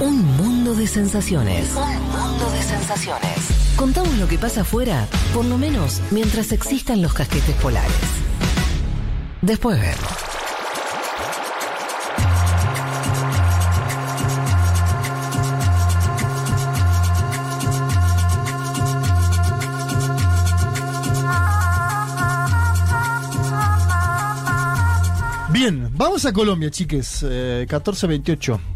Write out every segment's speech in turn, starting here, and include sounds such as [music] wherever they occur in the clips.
Un mundo de sensaciones. Un mundo de sensaciones. Contamos lo que pasa afuera, por lo menos mientras existan los casquetes polares. Después vemos. Bien, vamos a Colombia, chiques. Eh, 14-28.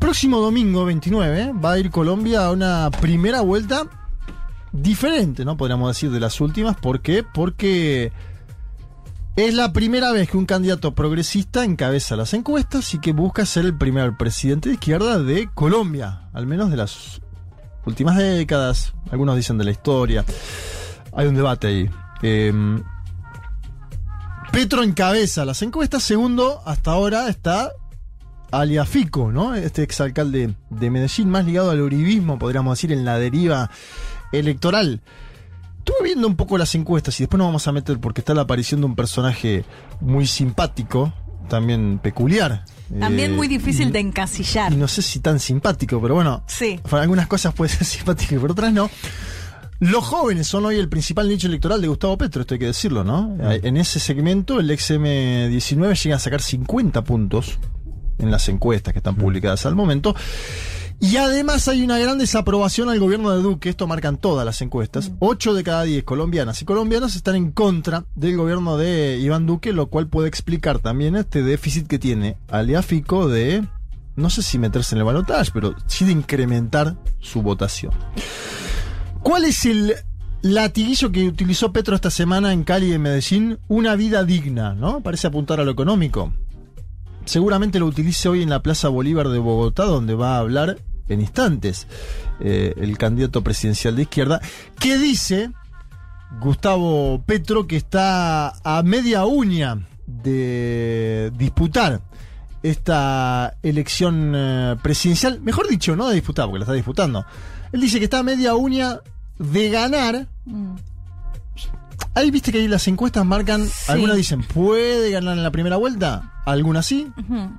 Próximo domingo 29 va a ir Colombia a una primera vuelta diferente, ¿no? Podríamos decir de las últimas. ¿Por qué? Porque es la primera vez que un candidato progresista encabeza las encuestas y que busca ser el primer presidente de izquierda de Colombia, al menos de las últimas décadas. Algunos dicen de la historia. Hay un debate ahí. Eh, Petro encabeza las encuestas. Segundo, hasta ahora está Aliafico, ¿no? Este exalcalde de Medellín, más ligado al uribismo, podríamos decir, en la deriva electoral. Estuve viendo un poco las encuestas y después nos vamos a meter porque está la aparición de un personaje muy simpático, también peculiar. También Eh, muy difícil y- de encasillar. y no sé si tan simpático, pero bueno, Sí. para algunas cosas puede ser [laughs] simpático y por otras no. Los jóvenes son hoy el principal nicho electoral de Gustavo Petro, esto hay que decirlo, ¿no? En ese segmento el XM19 llega a sacar 50 puntos en las encuestas que están publicadas al momento. Y además hay una gran desaprobación al gobierno de Duque, esto marcan todas las encuestas. 8 de cada 10 colombianas y colombianos están en contra del gobierno de Iván Duque, lo cual puede explicar también este déficit que tiene Aliafico de, no sé si meterse en el balotaje, pero sí de incrementar su votación. ¿Cuál es el latiguillo que utilizó Petro esta semana en Cali y en Medellín? Una vida digna, ¿no? Parece apuntar a lo económico. Seguramente lo utilice hoy en la Plaza Bolívar de Bogotá, donde va a hablar en instantes eh, el candidato presidencial de izquierda, que dice Gustavo Petro que está a media uña de disputar esta elección eh, presidencial, mejor dicho, no de disputar, porque la está disputando. Él dice que está a media uña de ganar. Ahí viste que ahí las encuestas marcan, Sí. algunas dicen, ¿puede ganar en la primera vuelta? Algunas sí.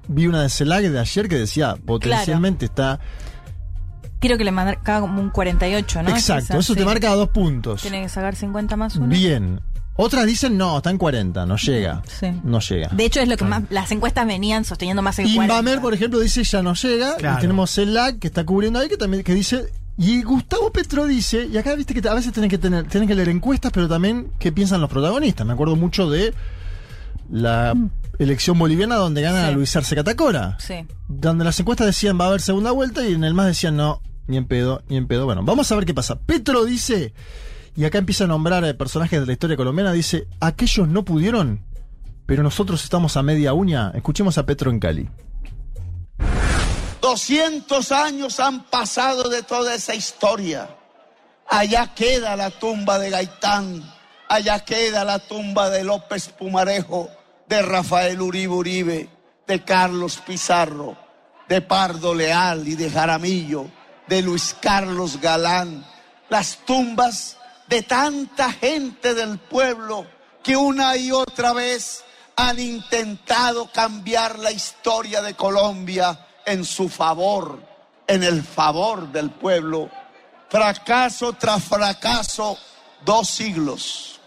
Vi una de Celag de ayer que decía, potencialmente está... Creo que le marcaba como un 48, ¿no? Exacto, eso te marca dos puntos. Tiene que sacar 50 más uno. Bien. Otras dicen, no, está en 40, no llega. Sí. No llega. De hecho, es lo que más. Las encuestas venían sosteniendo más el 40. Inbamer, por ejemplo, dice ya no llega. Claro. Y tenemos Celag que está cubriendo ahí, que también que dice. Y Gustavo Petro dice, y acá viste que a veces tienen que tener, tienen que leer encuestas, pero también qué piensan los protagonistas. Me acuerdo mucho de la elección boliviana donde gana Mm. Sí. Luis Arce Catacora. Sí. Donde las encuestas decían va a haber segunda vuelta y en el más decían no, ni en pedo, ni en pedo. Bueno, vamos a ver qué pasa. Petro dice, y acá empieza a nombrar eh, personajes de la historia colombiana, dice, aquellos no pudieron, pero nosotros estamos a media uña. Escuchemos a Petro en Cali. 200 años han pasado de toda esa historia. Allá queda la tumba de Gaitán, allá queda la tumba de López Pumarejo, de Rafael Uribe Uribe, de Carlos Pizarro, de Pardo Leal y de Jaramillo, de Luis Carlos Galán, las tumbas de tanta gente del pueblo que una y otra vez han intentado cambiar la historia de Colombia en su favor, en el favor del pueblo. Fracaso tras fracaso, dos siglos.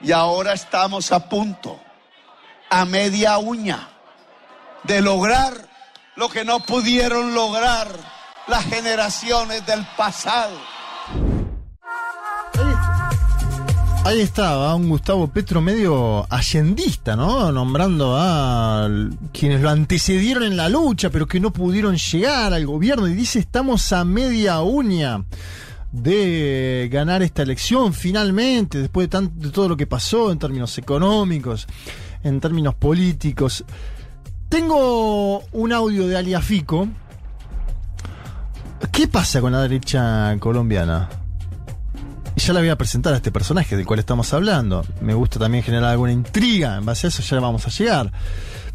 Y ahora estamos a punto, a media uña, de lograr lo que no pudieron lograr las generaciones del pasado. Ahí estaba un Gustavo Petro medio allendista, ¿no? Nombrando a quienes lo antecedieron en la lucha, pero que no pudieron llegar al gobierno. Y dice, estamos a media uña de ganar esta elección finalmente, después de, tan- de todo lo que pasó en términos económicos, en términos políticos. Tengo un audio de Aliafico. ¿Qué pasa con la derecha colombiana? Y ya la voy a presentar a este personaje del cual estamos hablando. Me gusta también generar alguna intriga. En base a eso ya vamos a llegar.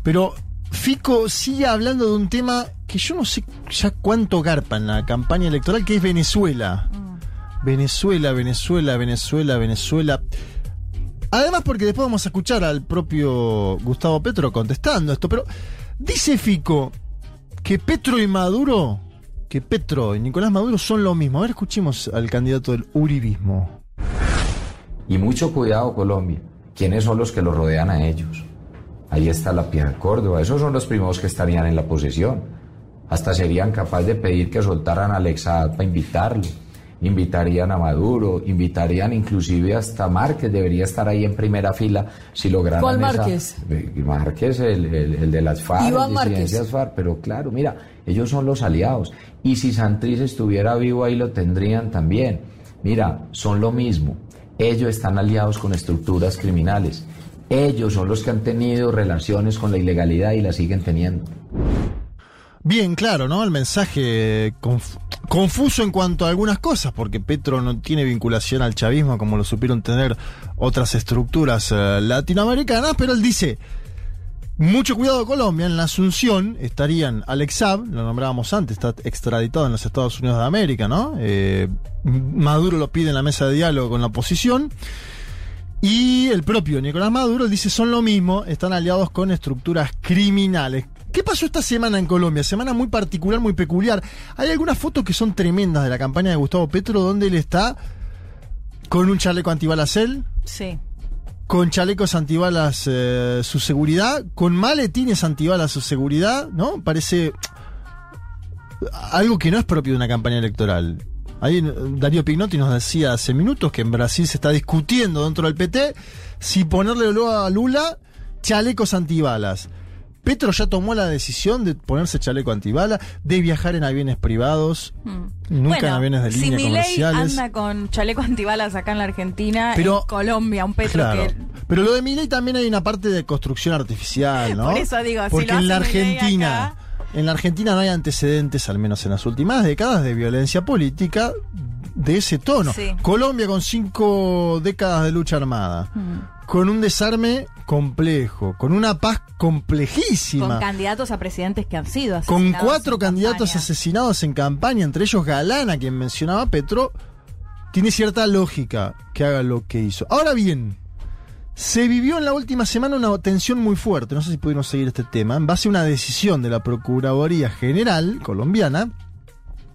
Pero Fico sigue hablando de un tema que yo no sé ya cuánto garpa en la campaña electoral, que es Venezuela. Venezuela, Venezuela, Venezuela, Venezuela. Además, porque después vamos a escuchar al propio Gustavo Petro contestando esto. Pero dice Fico que Petro y Maduro, que Petro y Nicolás Maduro son lo mismo. A ver, escuchemos al candidato del uribismo. Y mucho cuidado, Colombia. ¿Quiénes son los que lo rodean a ellos? Ahí está la Piedra Córdoba. Esos son los primeros que estarían en la posesión. Hasta serían capaces de pedir que soltaran a Alexa para invitarlo. Invitarían a Maduro, invitarían inclusive hasta Márquez, debería estar ahí en primera fila si lograran ¿Cuál esa- Márquez? Eh, Márquez, el, el- el de las FARC, Iván Márquez. FARC, pero claro, mira, ellos son los aliados. Y si Santriz estuviera vivo ahí lo tendrían también. Mira, son lo mismo. Ellos están aliados con estructuras criminales. Ellos son los que han tenido relaciones con la ilegalidad y la siguen teniendo. Bien, claro, ¿no? El mensaje conf- confuso en cuanto a algunas cosas, porque Petro no tiene vinculación al chavismo como lo supieron tener otras estructuras eh, latinoamericanas, pero él dice, mucho cuidado Colombia, en la Asunción estarían Alex Saab, lo nombrábamos antes, está extraditado en los Estados Unidos de América, ¿no? Eh, Maduro lo pide en la mesa de diálogo con la oposición. Y el propio Nicolás Maduro dice son lo mismo, están aliados con estructuras criminales. ¿Qué pasó esta semana en Colombia? Semana muy particular, muy peculiar. Hay algunas fotos que son tremendas de la campaña de Gustavo Petro donde él está con un chaleco antibalas él, Sí. Con chalecos antibalas eh, su seguridad, con maletines antibalas su seguridad, ¿no? Parece algo que no es propio de una campaña electoral. Ahí eh, Darío Pignotti nos decía hace minutos que en Brasil se está discutiendo dentro del PT si ponerle luego a Lula chalecos antibalas. Petro ya tomó la decisión de ponerse chaleco antibalas, de viajar en aviones privados, nunca en aviones de si línea Milei comerciales. anda con chaleco antibalas acá en la Argentina, Pero- en Colombia, un Petro Claro. que... Pero lo de Milei también hay una parte de construcción artificial, ¿no? Por eso digo, si Porque en la Argentina, acá- en la Argentina no hay antecedentes, al menos en las últimas décadas, de violencia política de ese tono. Sí. Colombia con cinco décadas de lucha armada, Mm. Con un desarme complejo, con una paz complejísima. Con candidatos a presidentes que han sido Con asesinados cuatro en candidatos campaña. asesinados en campaña, entre ellos Galán, a quien mencionaba Petro, tiene cierta lógica que haga lo que hizo. Ahora bien, se vivió en la última semana una tensión muy fuerte, no sé si pudieron seguir este tema, en base a una decisión de la Procuraduría General colombiana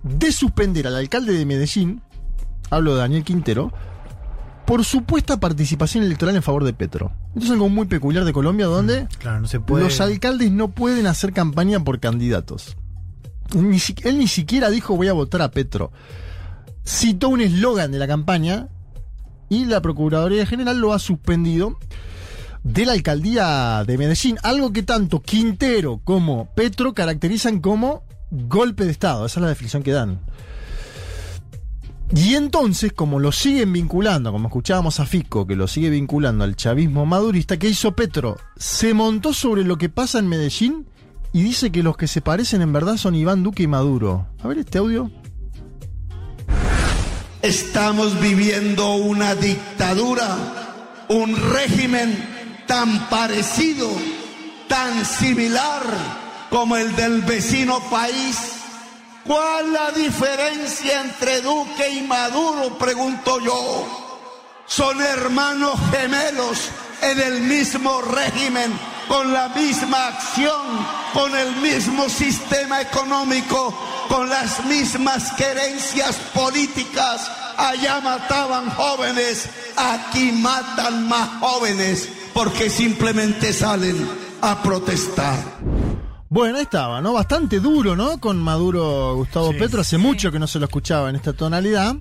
de suspender al alcalde de Medellín, hablo de Daniel Quintero, por supuesta participación electoral en favor de Petro. Esto es algo muy peculiar de Colombia, donde Claro, no se puede. los alcaldes no pueden hacer campaña por candidatos. Ni él ni siquiera dijo voy a votar a Petro. Citó un eslogan de la campaña y la Procuraduría General lo ha suspendido de la alcaldía de Medellín. Algo que tanto Quintero como Petro caracterizan como golpe de Estado. Esa es la definición que dan. Y entonces, como lo siguen vinculando, como escuchábamos a Fico, que lo sigue vinculando al chavismo madurista, ¿qué hizo Petro? Se montó sobre lo que pasa en Medellín y dice que los que se parecen en verdad son Iván Duque y Maduro. A ver este audio. Estamos viviendo una dictadura, un régimen tan parecido, tan similar como el del vecino país. ¿Cuál la diferencia entre Duque y Maduro? Pregunto yo. Son hermanos gemelos en el mismo régimen, con la misma acción, con el mismo sistema económico, con las mismas querencias políticas. Allá mataban jóvenes, aquí matan más jóvenes porque simplemente salen a protestar. Bueno, ahí estaba, ¿no? Bastante duro, ¿no? Con Maduro Gustavo Sí. Petro. Hace mucho que no se lo escuchaba en esta tonalidad.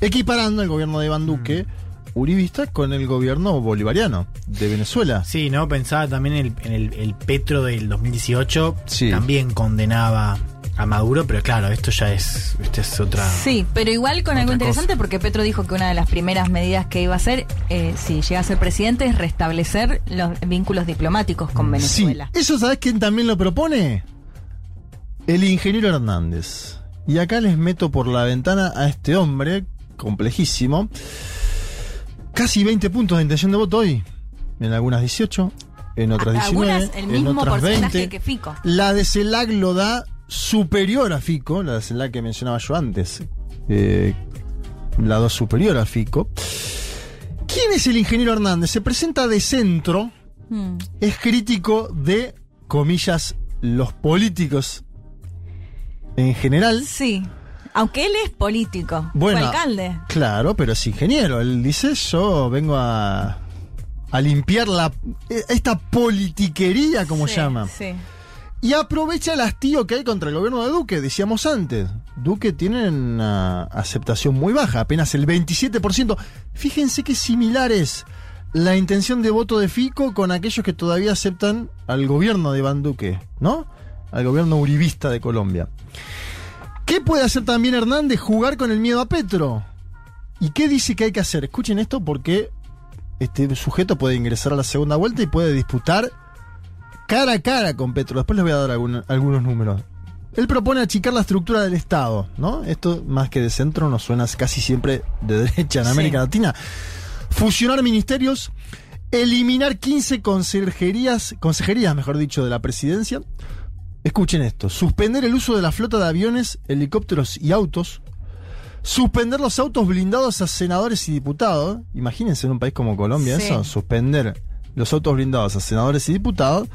Equiparando el gobierno de Iván Duque, uribista, con el gobierno bolivariano de Venezuela. Sí, ¿no? Pensaba también en el, en el, el Petro del 2018. Sí. También condenaba a Maduro, pero claro, esto ya es, esto es otra. Sí, pero igual con algo interesante cosa. porque Petro dijo que una de las primeras medidas que iba a hacer, eh, si llega a ser presidente, es restablecer los vínculos diplomáticos con Venezuela. Sí, eso sabes quién también lo propone? El ingeniero Hernández. Y acá les meto por la ventana a este hombre, complejísimo. Casi 20 puntos de intención de voto hoy. En algunas 18, en otras A- 19, algunas el en mismo otras porcentaje 20. que Fico. La de CELAC lo da superior a Fico, la que mencionaba yo antes. Eh, la superior a Fico. ¿Quién es el ingeniero Hernández? Se presenta de centro Mm. es crítico de, comillas, los políticos en general. Sí. Aunque él es político. Bueno, fue alcalde. Claro, pero es ingeniero. Él dice, yo vengo a, a limpiar la, esta politiquería, como Sí, llama. Sí. Y aprovecha el hastío que hay contra el gobierno de Duque, decíamos antes. Duque tiene una aceptación muy baja, apenas el 27%. Fíjense qué similar es la intención de voto de Fico con aquellos que todavía aceptan al gobierno de Iván Duque, ¿no? Al gobierno uribista de Colombia. ¿Qué puede hacer también Hernández? Jugar con el miedo a Petro. ¿Y qué dice que hay que hacer? Escuchen esto porque este sujeto puede ingresar a la segunda vuelta y puede disputar cara a cara con Petro. Después les voy a dar algún- algunos números. Él propone achicar la estructura del Estado, ¿no? Esto más que de centro nos suena casi siempre de [laughs] derecha en Sí. América Latina. Fusionar ministerios, eliminar 15 consejerías, consejerías, mejor dicho, de la presidencia. Escuchen esto, suspender el uso de la flota de aviones, helicópteros y autos. Suspender los autos blindados a senadores y diputados. Imagínense en un país como Colombia Sí. eso, suspender los autos blindados a senadores y diputados.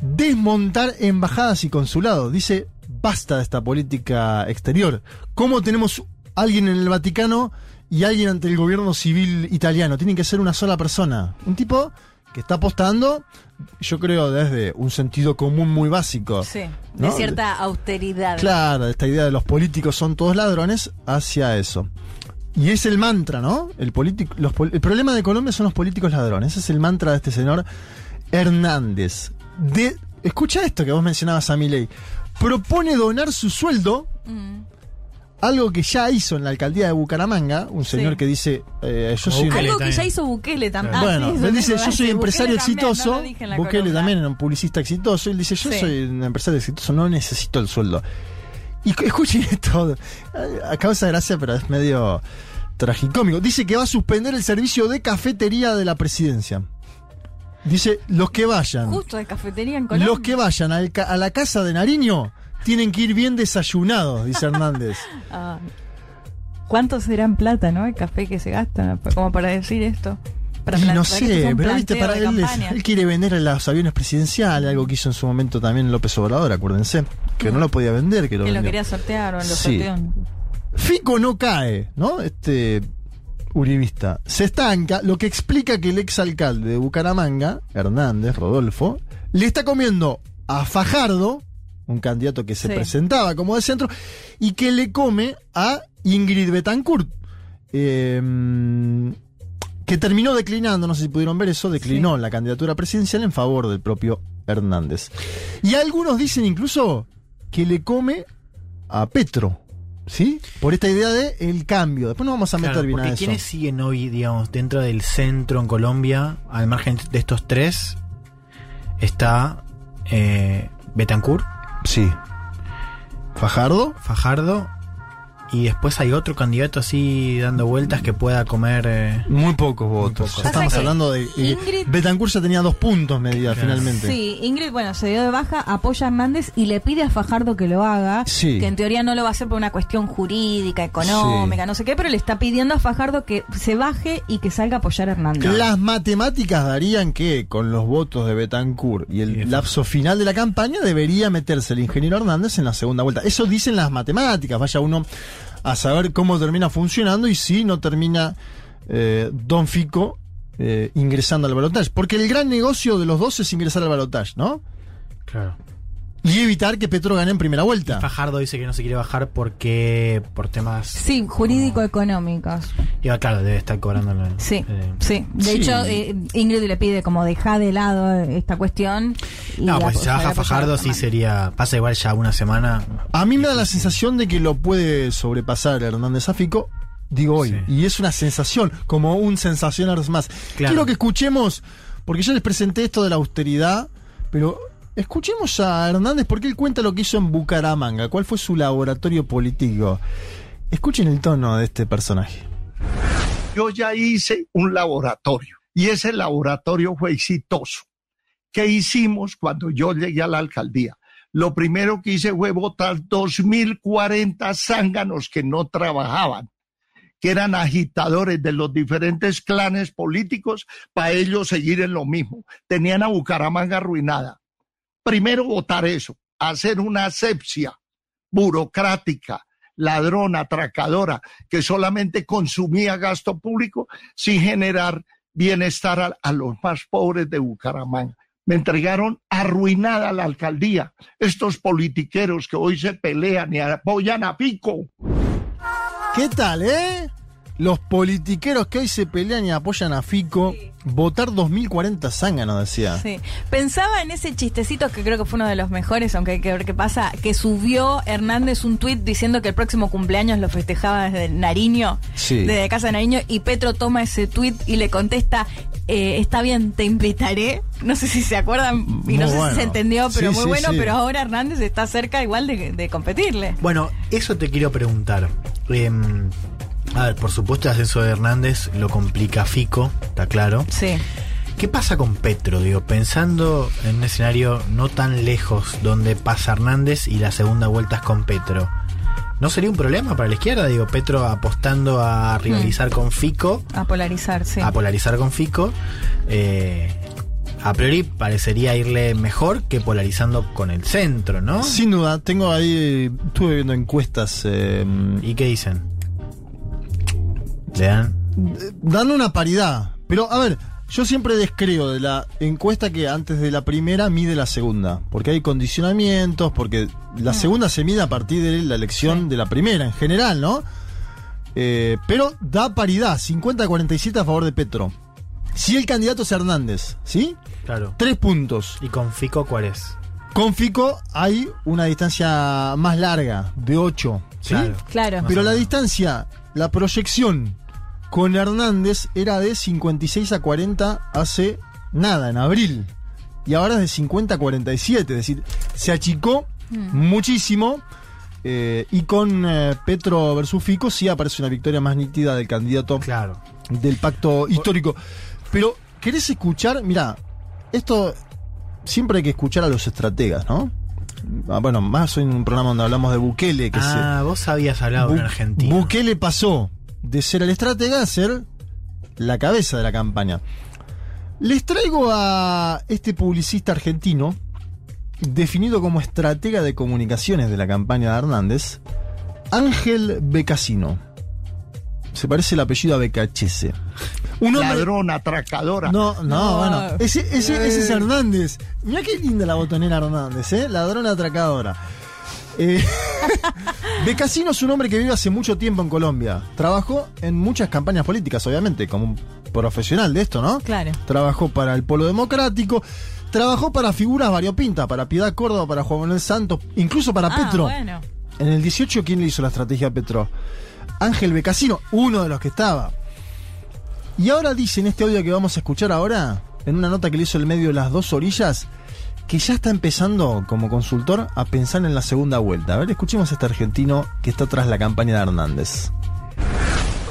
Desmontar embajadas y consulados. Dice, basta de esta política exterior. ¿Cómo tenemos alguien en el Vaticano y alguien ante el gobierno civil italiano? Tienen que ser una sola persona. Un tipo que está apostando, yo creo, desde un sentido común muy básico. Sí. De cierta austeridad. Claro, esta idea de los políticos son todos ladrones hacia eso. Y es el mantra, ¿no? El, político, los pol- el problema de Colombia son los políticos ladrones. Ese es el mantra de este señor Hernández. De, escucha esto que vos mencionabas a Milei. Propone donar su sueldo, Mm. algo que ya hizo en la alcaldía de Bucaramanga, un señor Sí. que dice, eh, yo Como soy... Bukele Algo que ya hizo Bukele también. Claro. Bueno, él dice, yo soy empresario también, exitoso. no Bukele columna. también era un publicista exitoso. Él dice, yo Sí. soy un empresario exitoso, no necesito el sueldo. Y cu- escuchen [laughs] esto, a causa de gracia, pero es medio tragicómico. Dice que va a suspender el servicio de cafetería de la presidencia. Dice, los que vayan, Justo de cafetería en Colombia. los que vayan al ca- a la casa de Nariño, tienen que ir bien desayunados, dice Hernández. [laughs] Ah. ¿Cuánto será en plata, no? El café que se gasta, como para decir esto. Para Y plan- no sé, pero viste, para él, él quiere vender los aviones presidenciales, algo que hizo en su momento también López Obrador, acuérdense, que no lo podía vender, que lo que lo quería sortear o lo Sí. sorteó. Fico no cae, ¿no? Este uribista se estanca, lo que explica que el exalcalde de Bucaramanga, Hernández, Rodolfo, le está comiendo a Fajardo, un candidato que se Sí. presentaba como de centro, y que le come a Ingrid Betancourt. eh, que terminó declinando, no sé si pudieron ver eso, declinó la candidatura presidencial en favor del propio Hernández. Y algunos dicen incluso que le come a Petro, ¿sí? Por esta idea de el cambio. Después nos vamos a Claro, meter bien a eso. ¿quiénes siguen hoy, digamos, dentro del centro en Colombia, al margen de estos tres? Está eh, Betancourt, Sí. Fajardo. Fajardo, y después hay otro candidato así dando vueltas que pueda comer... eh, Muy pocos votos. pocos. Ya Estamos hablando de. eh, Ingrid- Betancourt ya tenía dos puntos medida Claro. finalmente. Sí, Ingrid, bueno, se dio de baja, apoya a Hernández y le pide a Fajardo que lo haga. Sí. Que en teoría no lo va a hacer por una cuestión jurídica, económica, Sí. no sé qué, pero le está pidiendo a Fajardo que se baje y que salga a apoyar a Hernández. Las matemáticas darían que con los votos de Betancourt y el lapso final de la campaña debería meterse el ingeniero Hernández en la segunda vuelta. Eso dicen las matemáticas. Vaya uno a saber cómo termina funcionando y si no termina eh, Don Fico eh, ingresando al balotaje. Porque el gran negocio de los dos es ingresar al balotaje, ¿no? claro. Y evitar que Petro gane en primera vuelta. Fajardo dice que no se quiere bajar porque por temas... Sí, jurídico-económicos. Y, ah, claro, debe estar cobrando... la- Sí, eh, sí. De Sí. hecho, eh, Ingrid le pide como deja de lado esta cuestión. y No, pues si se baja Fajardo sí sería... Pasa igual ya una semana. A mí me da la sensación de que lo puede sobrepasar Hernández a Fico, digo hoy. Sí. Y es una sensación, como un sensacional más. Claro. Quiero que escuchemos, porque yo les presenté esto de la austeridad, pero escuchemos a Hernández porque él cuenta lo que hizo en Bucaramanga, cuál fue su laboratorio político. Escuchen el tono de este personaje. Yo ya hice un laboratorio y ese laboratorio fue exitoso. ¿Qué hicimos cuando yo llegué a la alcaldía? Lo primero que hice fue votar 2.040 zánganos que no trabajaban, que eran agitadores de los diferentes clanes políticos para ellos seguir en lo mismo. Tenían a Bucaramanga arruinada. Primero votar eso, hacer una asepsia burocrática, ladrona, atracadora, que solamente consumía gasto público sin generar bienestar a, a los más pobres de Bucaramanga. Me entregaron arruinada la alcaldía. Estos politiqueros que hoy se pelean y apoyan a Pico. ¿Qué tal, eh? Los politiqueros que hoy se pelean y apoyan a Fico. Votar 2040 zángano, decía. Sí. Pensaba en ese chistecito que creo que fue uno de los mejores, aunque hay que ver qué pasa, que subió Hernández un tuit diciendo que el próximo cumpleaños lo festejaba desde Nariño, Sí. desde casa de Nariño, y Petro toma ese tuit y le contesta, eh, está bien, te invitaré. No sé si se acuerdan y no Muy sé bueno. si se entendió, pero Sí, muy sí, bueno, sí. pero ahora Hernández está cerca igual de, de competirle. Bueno, eso te quiero preguntar. Em, a ver, por supuesto el ascenso de Hernández lo complica Fico, está claro. Sí. ¿Qué pasa con Petro? Digo, pensando en un escenario no tan lejos donde pasa Hernández y la segunda vuelta es con Petro. ¿No sería un problema para la izquierda? Digo, Petro apostando a rivalizar con Fico, A polarizar, sí. a polarizar con Fico. eh, a priori parecería irle mejor que polarizando con el centro, ¿no? Sin duda, tengo ahí, estuve viendo encuestas, eh, ¿Y qué dicen? ¿Le dan? dan una paridad. Pero, a ver, yo siempre descreo de la encuesta que antes de la primera mide la segunda. Porque hay condicionamientos, porque la segunda se mide a partir de la elección de la primera, en general, ¿no? Eh, pero da paridad, 50-47 a favor de Petro. Si el candidato es Hernández, ¿sí? Claro. Tres puntos. ¿Y con Fico cuál es? Con Fico hay una distancia más larga, de 8. ¿sí? Claro. Pero la distancia, la proyección con Hernández era de 56 a 40 hace nada, en abril. Y ahora es de 50 a 47. Es decir, se achicó muchísimo. eh, y con eh, Petro versus Fico sí aparece una victoria más nítida del candidato Claro. del pacto histórico. Pero, ¿querés escuchar? Mira, esto siempre hay que escuchar a los estrategas, ¿no? Ah, Bueno, más hoy en un programa donde hablamos de Bukele, que se, Ah, vos habías hablado Bu- argentino. Bukele pasó de ser el estratega a ser la cabeza de la campaña. Les traigo a este publicista argentino, definido como estratega de comunicaciones de la campaña de Hernández, Ángel Becasino. Se parece el apellido a Becachese. Un hombre. Ladrona, atracadora. No, no, No. bueno. Ese, ese, ese es Hernández. Mira qué linda la botonera Hernández, ¿eh? Ladrona atracadora. Eh, [laughs] Becasino es un hombre que vive hace mucho tiempo en Colombia. Trabajó en muchas campañas políticas, obviamente, como un profesional de esto, ¿no? Claro. Trabajó para el Polo Democrático, trabajó para figuras variopintas, para Piedad Córdoba, para Juan Manuel Santos, incluso para Ah, Petro. bueno. En el 18, ¿quién le hizo la estrategia a Petro? Ángel Becasino, uno de los que estaba. Y ahora dice en este audio que vamos a escuchar ahora, en una nota que le hizo el medio Las Dos Orillas, que ya está empezando como consultor a pensar en la segunda vuelta. A ver, escuchemos a este argentino que está tras la campaña de Hernández.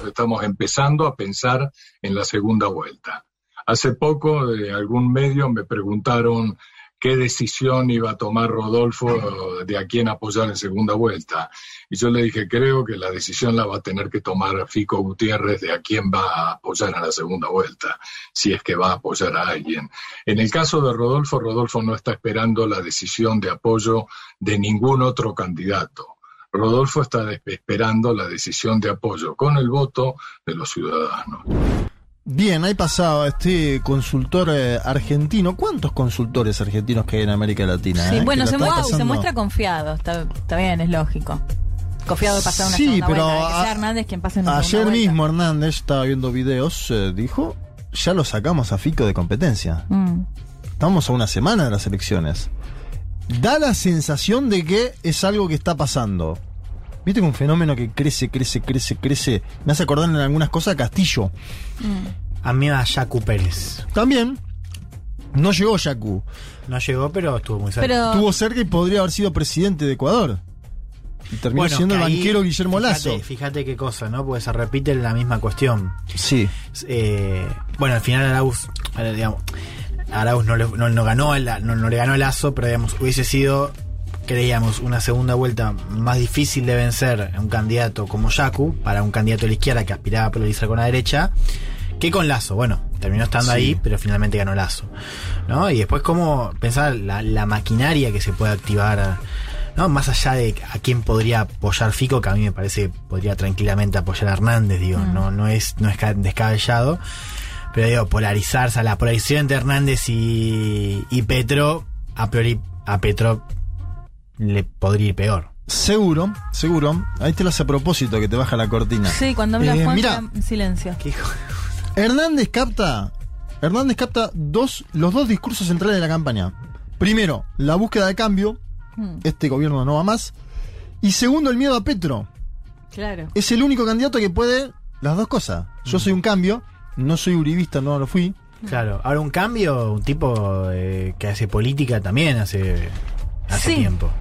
estamos empezando a pensar en la segunda vuelta. Hace poco de algún medio me preguntaron qué decisión iba a tomar Rodolfo de a quién apoyar en segunda vuelta. Y yo le dije, creo que la decisión la va a tener que tomar Fico Gutiérrez de a quién va a apoyar en la segunda vuelta, si es que va a apoyar a alguien. En el caso de Rodolfo, Rodolfo no está esperando la decisión de apoyo de ningún otro candidato. Rodolfo está esperando la decisión de apoyo con el voto de los ciudadanos. Bien, ahí pasaba este consultor eh, argentino. ¿Cuántos consultores argentinos que hay en América Latina? Sí, eh? bueno, se, muestra confiado. Está, está bien, es lógico. Confiado de pasar una Sí, segunda pero vuelta. que sea Hernández quien pase una Ayer vuelta. mismo Hernández estaba viendo videos, eh, dijo, ya lo sacamos a Fico de competencia. Mm. Estamos a una semana de las elecciones. Da la sensación de que es algo que está pasando. Viste que un fenómeno que crece, crece, crece, crece. Me hace acordar en algunas cosas a Castillo. A mí a Yacu Pérez. También no llegó Yacu. No llegó, pero estuvo muy cerca. Pero Tuvo cerca y podría haber sido presidente de Ecuador. Y terminó Bueno, siendo el banquero Guillermo fíjate, Lazo. Fíjate qué cosa, ¿no? Porque se repite la misma cuestión. Sí. Eh, bueno, al final Arauz, eh, digamos, Arauz no le, no, no ganó el- no, no le ganó el Lazo, pero digamos, hubiese sido, creíamos, una segunda vuelta más difícil de vencer a un candidato como Yacu, para un candidato de la izquierda que aspiraba a polarizar con la derecha, que con Lazo. Bueno, terminó estando Sí. ahí, pero finalmente ganó Lazo. ¿no? Y después cómo pensar la, la maquinaria que se puede activar. ¿no? Más allá de a quién podría apoyar Fico, que a mí me parece que podría tranquilamente apoyar a Hernández, digo, Mm. no, no es, no es ca- descabellado. Pero digo, polarizarse, la polarización entre Hernández y, y Petro, a priori a Petro le podría ir peor. Seguro, seguro. Ahí te lo hace a propósito que te baja la cortina. Sí, cuando habla Eh, Juan, en silencio. Hernández capta. Hernández capta dos, los dos discursos centrales de la campaña. Primero, la búsqueda de cambio. Mm, Este gobierno no va más. Y segundo, el miedo a Petro. claro. Es el único candidato que puede las dos cosas. Yo soy un cambio. No soy uribista, no lo fui. Claro, ahora un cambio, un tipo eh, que hace política también hace, hace Sí. tiempo.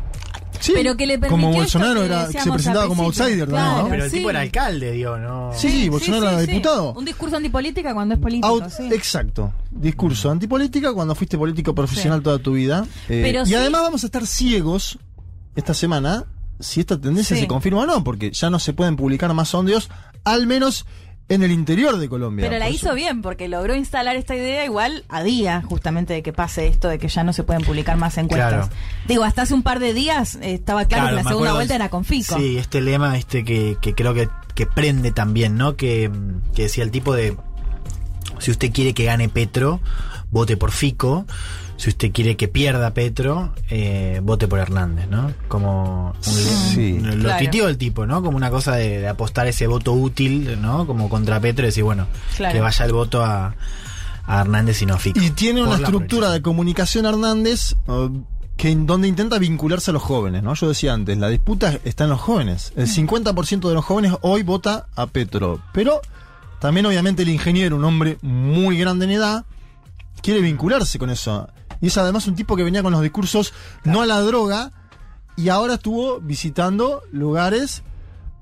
Sí, Pero que le como Bolsonaro que era, que se presentaba como outsider, también, ¿no? Pero el sí. tipo era alcalde, digo, ¿no? Sí, sí, Bolsonaro era diputado. Un discurso antipolítica cuando es político, Out- sí. Exacto. Discurso antipolítica cuando fuiste político profesional Sí. toda tu vida. Eh, Pero y sí- además vamos a estar ciegos esta semana si esta tendencia Sí. se confirma o no, porque ya no se pueden publicar más sondeos, al menos en el interior de Colombia. Pero la hizo eso- bien porque logró instalar esta idea igual a día justamente de que pase esto de que ya no se pueden publicar más encuestas. Claro. Digo, hasta hace un par de días eh, estaba claro, que la segunda vuelta de- era con Fico. Sí, este lema este que, que creo que, que prende también, ¿no? Que, que decía el tipo de si usted quiere que gane Petro, vote por Fico. Si usted quiere que pierda Petro, eh, vote por Hernández, ¿no? Como un, Sí. lo Claro. tuiteó el tipo, ¿no? Como una cosa de, de apostar ese voto útil, ¿no? Como contra Petro y decir, bueno, Claro. que vaya el voto a, a Hernández y no a Fico. Y tiene una estructura de comunicación Hernández que en donde intenta vincularse a los jóvenes, ¿no? Yo decía antes, la disputa está en los jóvenes. El 50% de los jóvenes hoy vota a Petro. Pero también obviamente el ingeniero, un hombre muy grande en edad, quiere vincularse con eso. Y es además un tipo que venía con los discursos no a la droga y ahora estuvo visitando lugares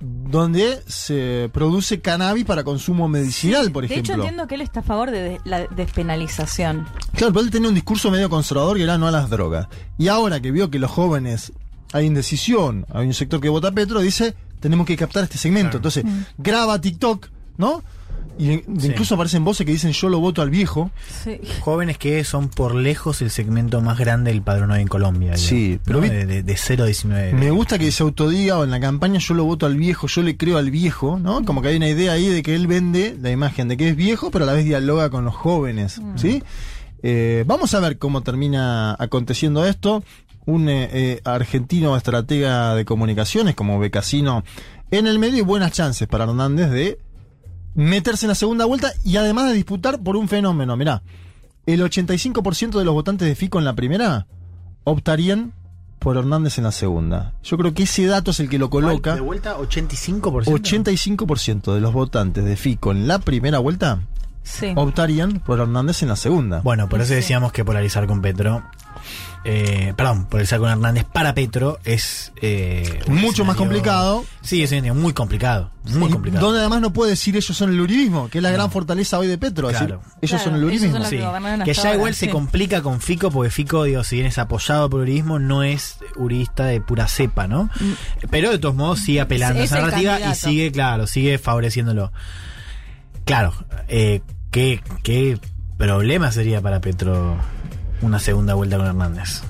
donde se produce cannabis para consumo medicinal, por de ejemplo. hecho, entiendo que él está a favor de de- la despenalización. Claro, pero él tenía un discurso medio conservador que era no a las drogas. Y ahora que vio que los jóvenes hay indecisión, hay un sector que vota a Petro, dice, tenemos que captar este segmento. Entonces, graba TikTok, ¿no? Y incluso aparecen voces que dicen yo lo voto al viejo. Sí. Jóvenes que son por lejos el segmento más grande del padrón hoy en Colombia. Sí, pero ¿no? vi- de, de, de 0 a 19. Me gusta que se autodiga o en la campaña yo lo voto al viejo, yo le creo al viejo, ¿no? Como que hay una idea ahí de que él vende la imagen de que es viejo, pero a la vez dialoga con los jóvenes, ¿sí? Eh, vamos a ver cómo termina aconteciendo esto. Un eh, eh, argentino estratega de comunicaciones como Becasino en el medio y buenas chances para Hernández de meterse en la segunda vuelta y además de disputar por un fenómeno. Mirá, el 85% de los votantes de Fico en la primera optarían por Hernández en la segunda. Yo creo que ese dato es el que lo coloca. De vuelta, 85%. 85% de los votantes de Fico en la primera vuelta Sí. optarían por Hernández en la segunda. Bueno, por eso decíamos que polarizar con Petro. Eh, perdón, polarizar con Hernández para Petro es. eh, Mucho más complicado. Sí, es muy complicado. Muy complicado. Donde además no puede decir ellos son el uribismo, que es la gran fortaleza hoy de Petro. es Claro. decir, ellos Claro, son el uribismo. son Sí, que ya igual se complica con Fico, porque Fico, digo, si bien es apoyado por uribismo, no es uribista de pura cepa, ¿no? Pero de todos modos sigue apelando a Es esa el narrativa y sigue, claro, sigue favoreciéndolo. Claro, eh, ¿qué, ¿qué problema sería para Petro una segunda vuelta con Hernández?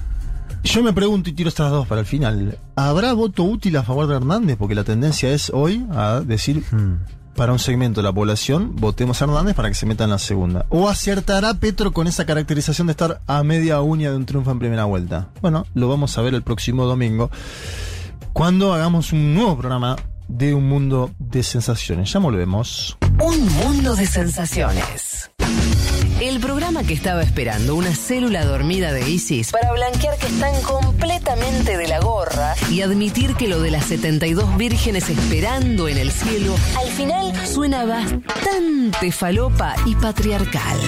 Yo me pregunto y tiro estas dos para el final. ¿Habrá voto útil a favor de Hernández? Porque la tendencia es hoy a decir Hmm. para un segmento de la población, votemos a Hernández para que se meta en la segunda. ¿O acertará Petro con esa caracterización de estar a media uña de un triunfo en primera vuelta? Bueno, lo vamos a ver el próximo domingo, cuando hagamos un nuevo programa de Un Mundo de Sensaciones. Ya volvemos. Un mundo de sensaciones. Que estaba esperando una célula dormida de ISIS para blanquear que están completamente de la gorra y admitir que lo de las 72 vírgenes esperando en el cielo al final suena bastante falopa y patriarcal.